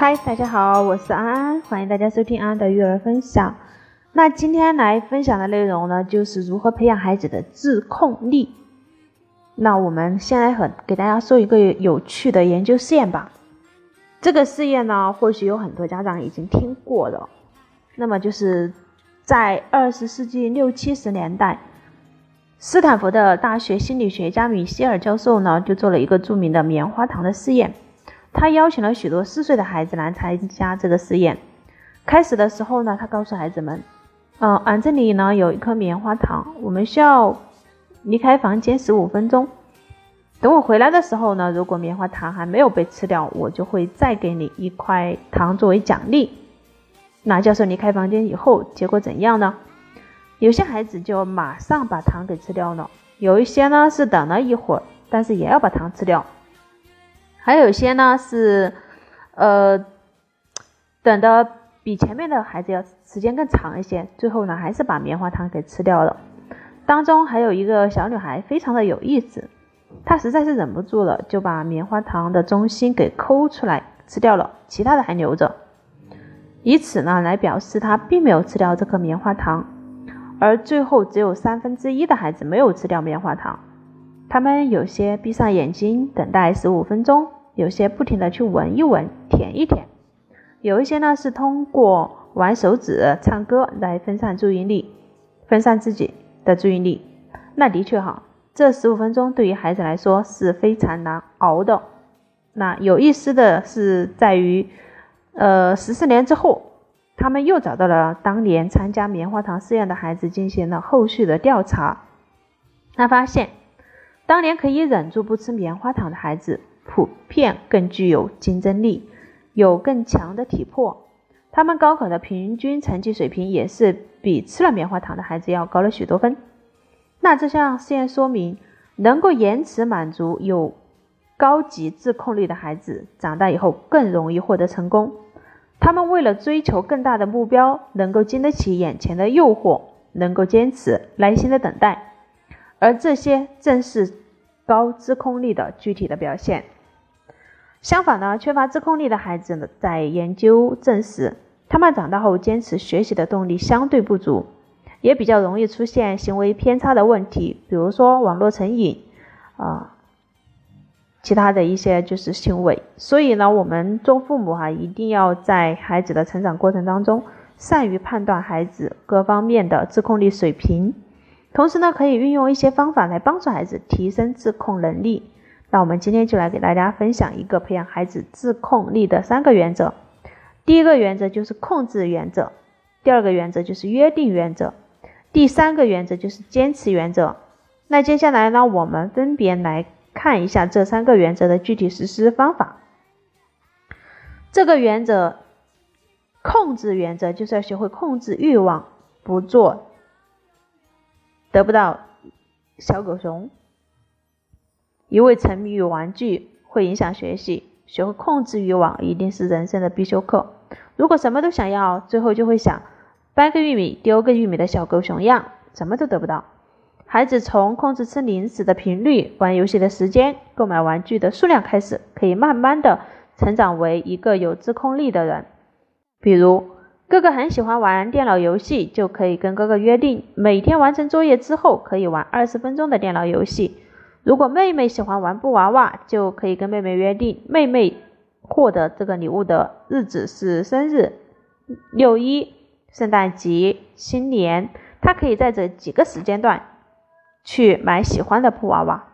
嗨，大家好，我是安安，欢迎大家收听安安的育儿分享。那今天来分享的内容呢，就是如何培养孩子的自控力。那我们先来和给大家说一个有趣的研究试验吧。这个试验呢，或许有很多家长已经听过了。那么就是在二十世纪六七十年代，斯坦福的大学心理学家米歇尔教授呢，就做了一个著名的棉花糖的试验。他邀请了许多四岁的孩子来参加这个实验。开始的时候呢，他告诉孩子们：“嗯，俺这里呢有一颗棉花糖，我们需要离开房间十五分钟。等我回来的时候呢，如果棉花糖还没有被吃掉，我就会再给你一块糖作为奖励。”那教授离开房间以后，结果怎样呢？有些孩子就马上把糖给吃掉了，有一些呢是等了一会儿，但是也要把糖吃掉。还有些呢是，呃，等的比前面的孩子要时间更长一些，最后呢还是把棉花糖给吃掉了。当中还有一个小女孩非常的有意思，她实在是忍不住了，就把棉花糖的中心给抠出来吃掉了，其他的还留着，以此呢来表示她并没有吃掉这颗棉花糖。而最后只有三分之一的孩子没有吃掉棉花糖。他们有些闭上眼睛等待十五分钟，有些不停的去闻一闻、舔一舔，有一些呢是通过玩手指、唱歌来分散注意力，分散自己的注意力。那的确哈，这十五分钟对于孩子来说是非常难熬的。那有意思的是在于，呃，十四年之后，他们又找到了当年参加棉花糖试验的孩子，进行了后续的调查，他发现。当年可以忍住不吃棉花糖的孩子，普遍更具有竞争力，有更强的体魄。他们高考的平均成绩水平也是比吃了棉花糖的孩子要高了许多分。那这项试验说明，能够延迟满足、有高级自控力的孩子，长大以后更容易获得成功。他们为了追求更大的目标，能够经得起眼前的诱惑，能够坚持耐心的等待。而这些正是高自控力的具体的表现。相反呢，缺乏自控力的孩子呢，在研究证实，他们长大后坚持学习的动力相对不足，也比较容易出现行为偏差的问题，比如说网络成瘾啊，其他的一些就是行为。所以呢，我们做父母哈，一定要在孩子的成长过程当中，善于判断孩子各方面的自控力水平。同时呢，可以运用一些方法来帮助孩子提升自控能力。那我们今天就来给大家分享一个培养孩子自控力的三个原则。第一个原则就是控制原则，第二个原则就是约定原则，第三个原则就是坚持原则。那接下来呢，我们分别来看一下这三个原则的具体实施方法。这个原则，控制原则就是要学会控制欲望，不做。得不到小狗熊，一味沉迷于玩具会影响学习。学会控制欲望一定是人生的必修课。如果什么都想要，最后就会想掰个玉米丢个玉米的小狗熊样，什么都得不到。孩子从控制吃零食的频率、玩游戏的时间、购买玩具的数量开始，可以慢慢的成长为一个有自控力的人。比如。哥哥很喜欢玩电脑游戏，就可以跟哥哥约定，每天完成作业之后可以玩二十分钟的电脑游戏。如果妹妹喜欢玩布娃娃，就可以跟妹妹约定，妹妹获得这个礼物的日子是生日、六一、圣诞节、新年，她可以在这几个时间段去买喜欢的布娃娃。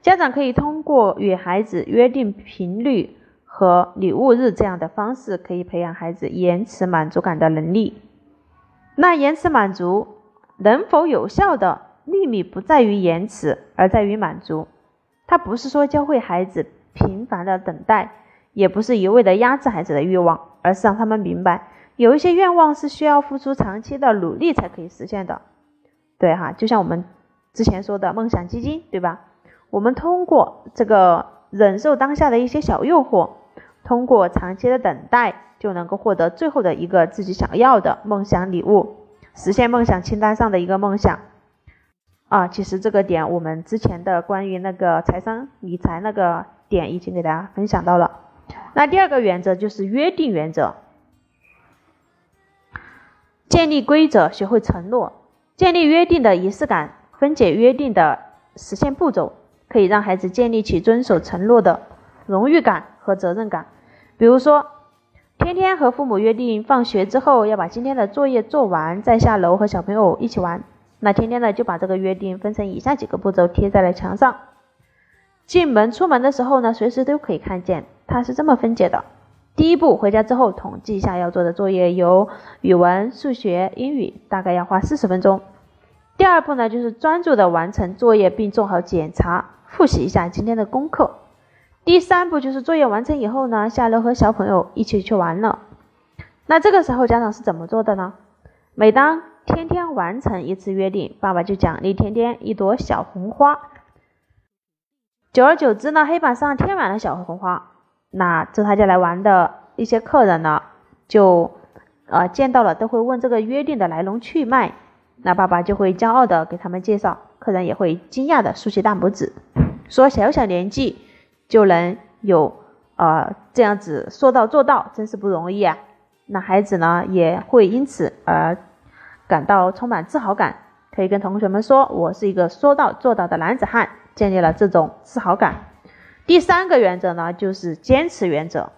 家长可以通过与孩子约定频率。和礼物日这样的方式可以培养孩子延迟满足感的能力。那延迟满足能否有效的秘密不在于延迟，而在于满足。它不是说教会孩子频繁的等待，也不是一味的压制孩子的欲望，而是让他们明白，有一些愿望是需要付出长期的努力才可以实现的。对哈，就像我们之前说的梦想基金，对吧？我们通过这个忍受当下的一些小诱惑。通过长期的等待，就能够获得最后的一个自己想要的梦想礼物，实现梦想清单上的一个梦想。啊，其实这个点我们之前的关于那个财商理财那个点已经给大家分享到了。那第二个原则就是约定原则，建立规则，学会承诺，建立约定的仪式感，分解约定的实现步骤，可以让孩子建立起遵守承诺的荣誉感和责任感。比如说，天天和父母约定放学之后要把今天的作业做完，再下楼和小朋友一起玩。那天天呢就把这个约定分成以下几个步骤贴在了墙上。进门出门的时候呢，随时都可以看见。它是这么分解的：第一步，回家之后统计一下要做的作业，有语文、数学、英语，大概要花四十分钟。第二步呢，就是专注的完成作业，并做好检查，复习一下今天的功课。第三步就是作业完成以后呢，下楼和小朋友一起去玩了。那这个时候家长是怎么做的呢？每当天天完成一次约定，爸爸就奖励天天一朵小红花。久而久之呢，黑板上贴满了小红花。那这他家来玩的一些客人呢，就呃见到了都会问这个约定的来龙去脉。那爸爸就会骄傲的给他们介绍，客人也会惊讶的竖起大拇指，说小小年纪就能有呃这样子说到做到，真是不容易啊。那孩子呢也会因此而感到充满自豪感，可以跟同学们说，我是一个说到做到的男子汉。建立了这种自豪感。第三个原则呢，就是坚持原则。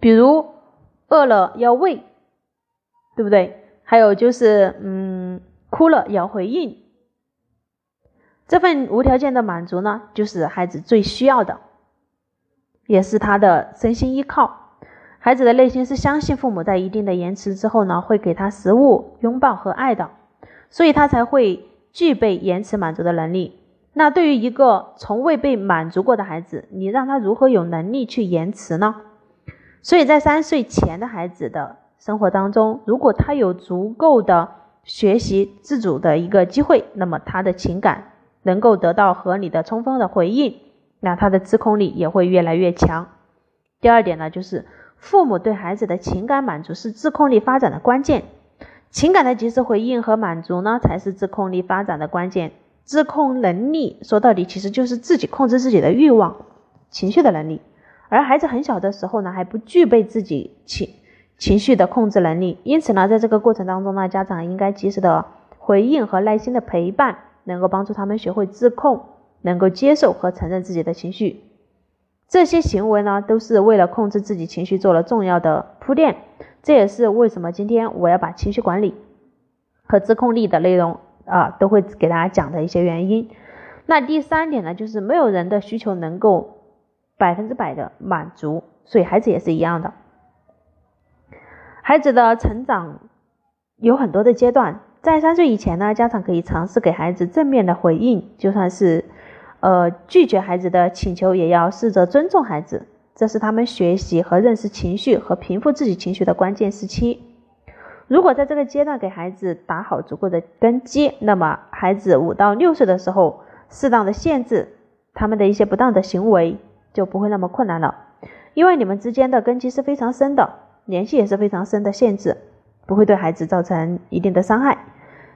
比如饿了要喂，对不对？还有就是，嗯，哭了要回应。这份无条件的满足呢，就是孩子最需要的，也是他的身心依靠。孩子的内心是相信父母在一定的延迟之后呢，会给他食物、拥抱和爱的，所以他才会具备延迟满足的能力。那对于一个从未被满足过的孩子，你让他如何有能力去延迟呢？所以在三岁前的孩子的生活当中，如果他有足够的学习自主的一个机会，那么他的情感能够得到合理的、充分的回应，那他的自控力也会越来越强。第二点呢，就是父母对孩子的情感满足是自控力发展的关键，情感的及时回应和满足呢，才是自控力发展的关键。自控能力说到底其实就是自己控制自己的欲望、情绪的能力。而孩子很小的时候呢，还不具备自己情情绪的控制能力，因此呢，在这个过程当中呢，家长应该及时的回应和耐心的陪伴，能够帮助他们学会自控，能够接受和承认自己的情绪。这些行为呢，都是为了控制自己情绪做了重要的铺垫。这也是为什么今天我要把情绪管理和自控力的内容啊，都会给大家讲的一些原因。那第三点呢，就是没有人的需求能够。百分之百的满足，所以孩子也是一样的。孩子的成长有很多的阶段，在三岁以前呢，家长可以尝试给孩子正面的回应，就算是呃拒绝孩子的请求，也要试着尊重孩子，这是他们学习和认识情绪和平复自己情绪的关键时期。如果在这个阶段给孩子打好足够的根基，那么孩子五到六岁的时候，适当的限制他们的一些不当的行为就不会那么困难了，因为你们之间的根基是非常深的，联系也是非常深的，限制不会对孩子造成一定的伤害。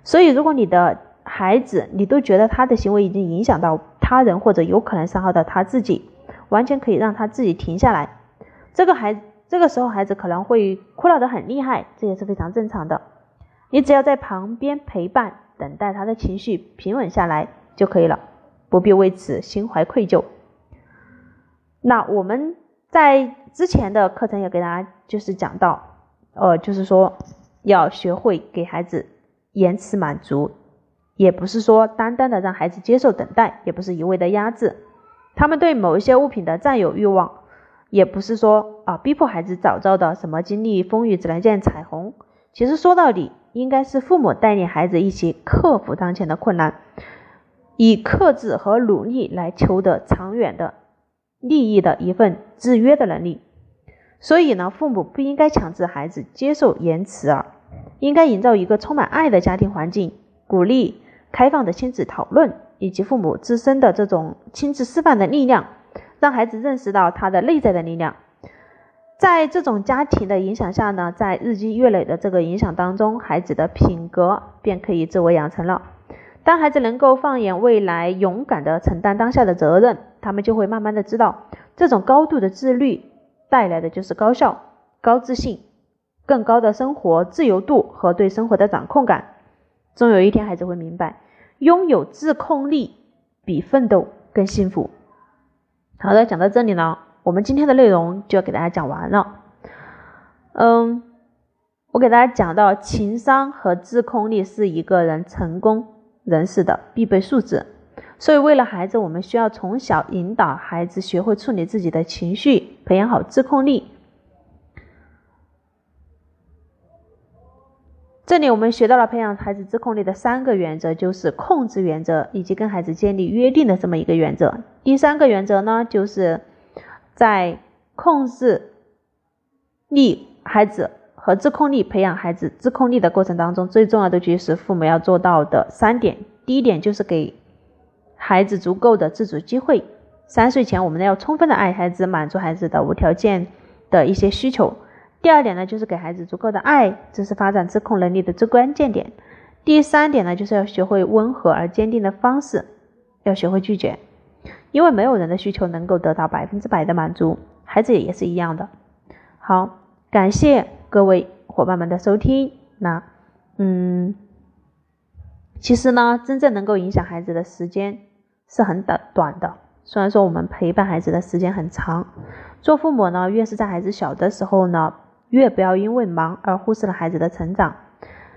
所以，如果你的孩子你都觉得他的行为已经影响到他人或者有可能伤害到他自己，完全可以让他自己停下来。这个孩。这个时候，孩子可能会哭闹得很厉害，这也是非常正常的。你只要在旁边陪伴，等待他的情绪平稳下来就可以了，不必为此心怀愧疚。那我们在之前的课程也给大家就是讲到，呃，就是说要学会给孩子延迟满足，也不是说单单的让孩子接受等待，也不是一味的压制他们对某一些物品的占有欲望。也不是说啊，逼迫孩子早早的什么经历风雨只能见彩虹。其实说到底，应该是父母带领孩子一起克服当前的困难，以克制和努力来求得长远的利益的一份制约的能力。所以呢，父母不应该强制孩子接受延迟啊，应该营造一个充满爱的家庭环境，鼓励开放的亲子讨论，以及父母自身的这种亲自示范的力量。让孩子认识到他的内在的力量，在这种家庭的影响下呢，在日积月累的这个影响当中，孩子的品格便可以自我养成了。当孩子能够放眼未来，勇敢的承担当下的责任，他们就会慢慢的知道，这种高度的自律带来的就是高效、高自信、更高的生活自由度和对生活的掌控感。终有一天，孩子会明白，拥有自控力比奋斗更幸福。好的，讲到这里呢，我们今天的内容就要给大家讲完了。嗯，我给大家讲到，情商和自控力是一个人成功人士的必备素质。所以，为了孩子，我们需要从小引导孩子学会处理自己的情绪，培养好自控力。这里我们学到了培养孩子自控力的三个原则，就是控制原则以及跟孩子建立约定的这么一个原则。第三个原则呢，就是在控制力孩子和自控力培养孩子自控力的过程当中，最重要的就是父母要做到的三点。第一点就是给孩子足够的自主机会。三岁前，我们要充分的爱孩子，满足孩子的无条件的一些需求。第二点呢，就是给孩子足够的爱，这是发展自控能力的最关键点。第三点呢，就是要学会温和而坚定的方式，要学会拒绝，因为没有人的需求能够得到百分之百的满足，孩子也是一样的。好，感谢各位伙伴们的收听。那，嗯，其实呢，真正能够影响孩子的时间是很短短的，虽然说我们陪伴孩子的时间很长，做父母呢，越是在孩子小的时候呢。越不要因为忙而忽视了孩子的成长，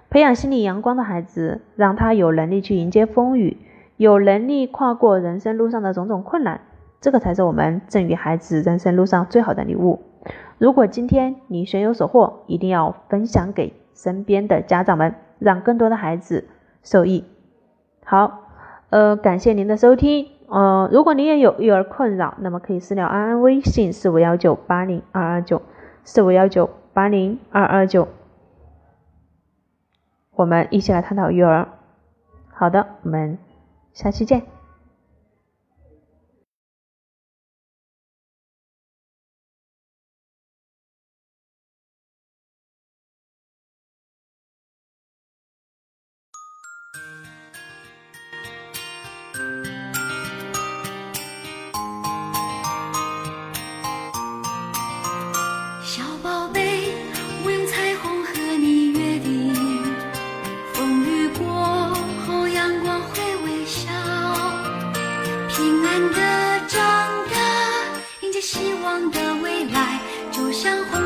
培养心理阳光的孩子，让他有能力去迎接风雨，有能力跨过人生路上的种种困难，这个才是我们赠予孩子人生路上最好的礼物。如果今天你学有所获，一定要分享给身边的家长们，让更多的孩子受益。好，呃，感谢您的收听。呃，如果您也有育儿困扰，那么可以私聊安安微信四五幺九八零二二九四五幺九。八零二二九，我们一起来探讨育儿。好的，我们下期见。江湖。